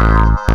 Thank you.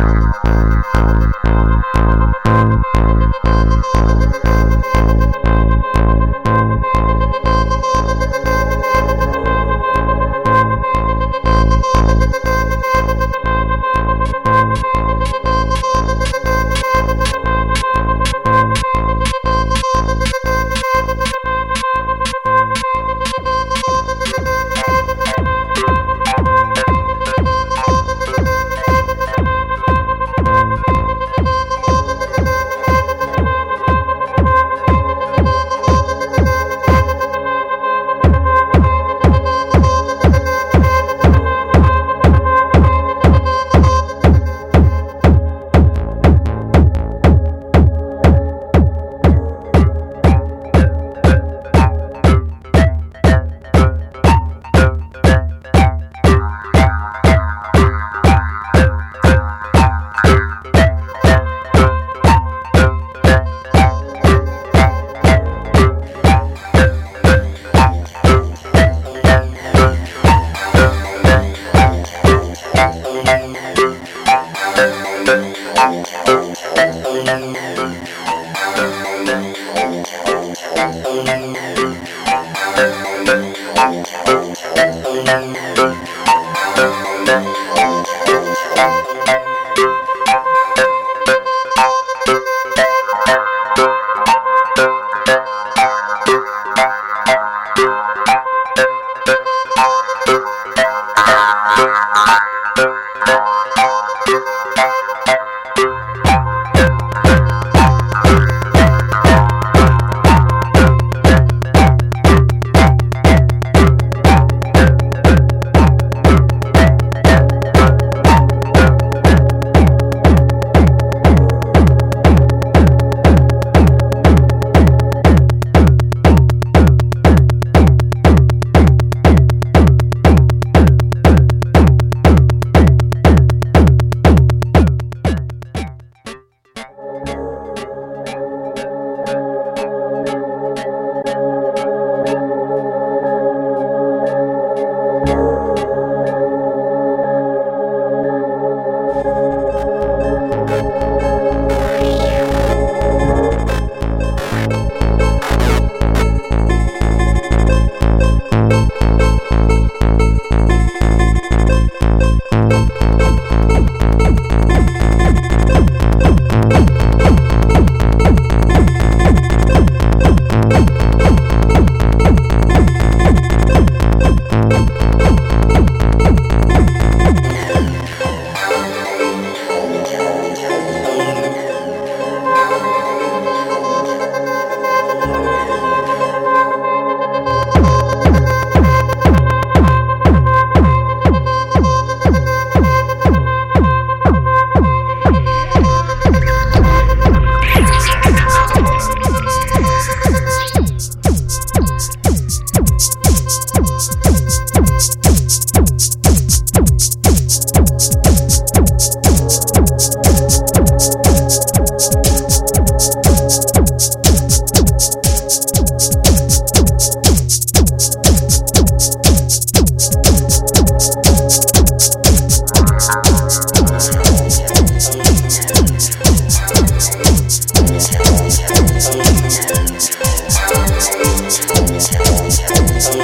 Thank you.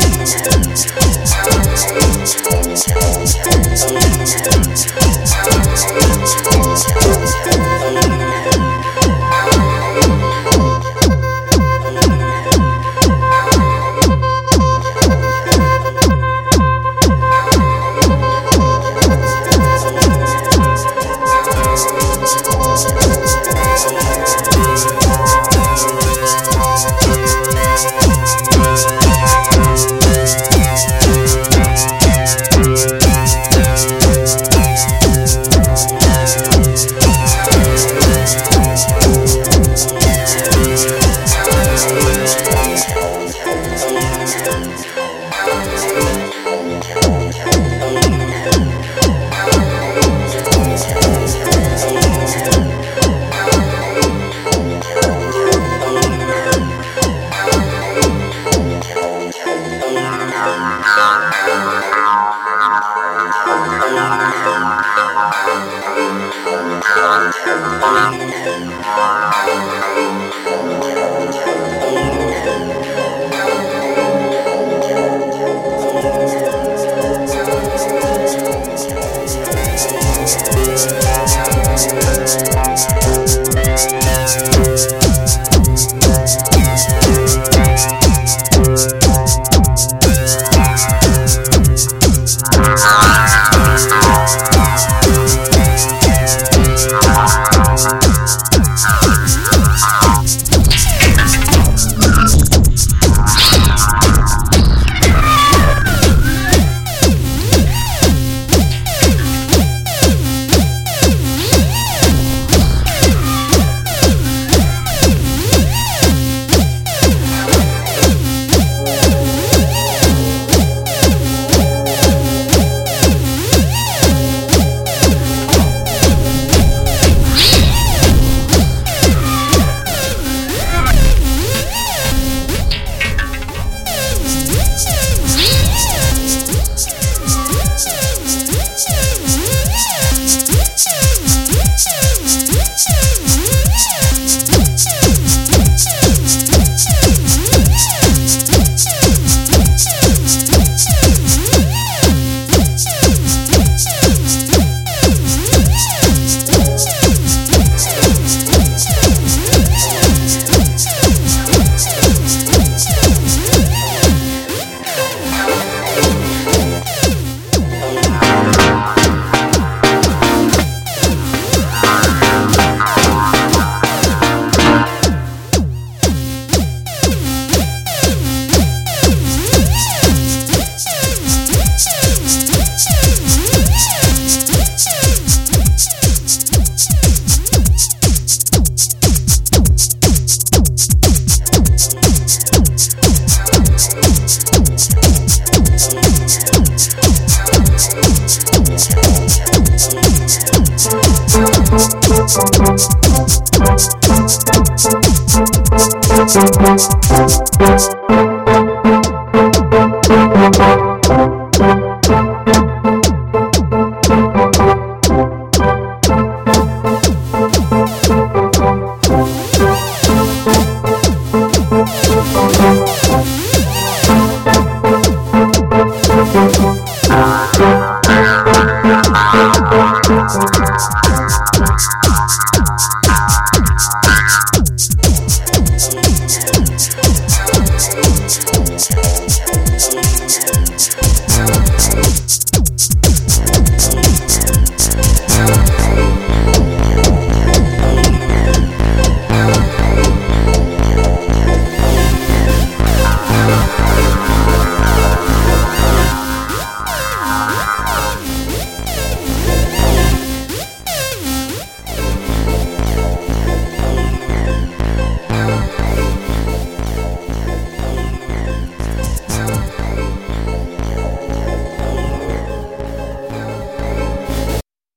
Thank you. Thank you. Sometimes, sometimes, sometimes,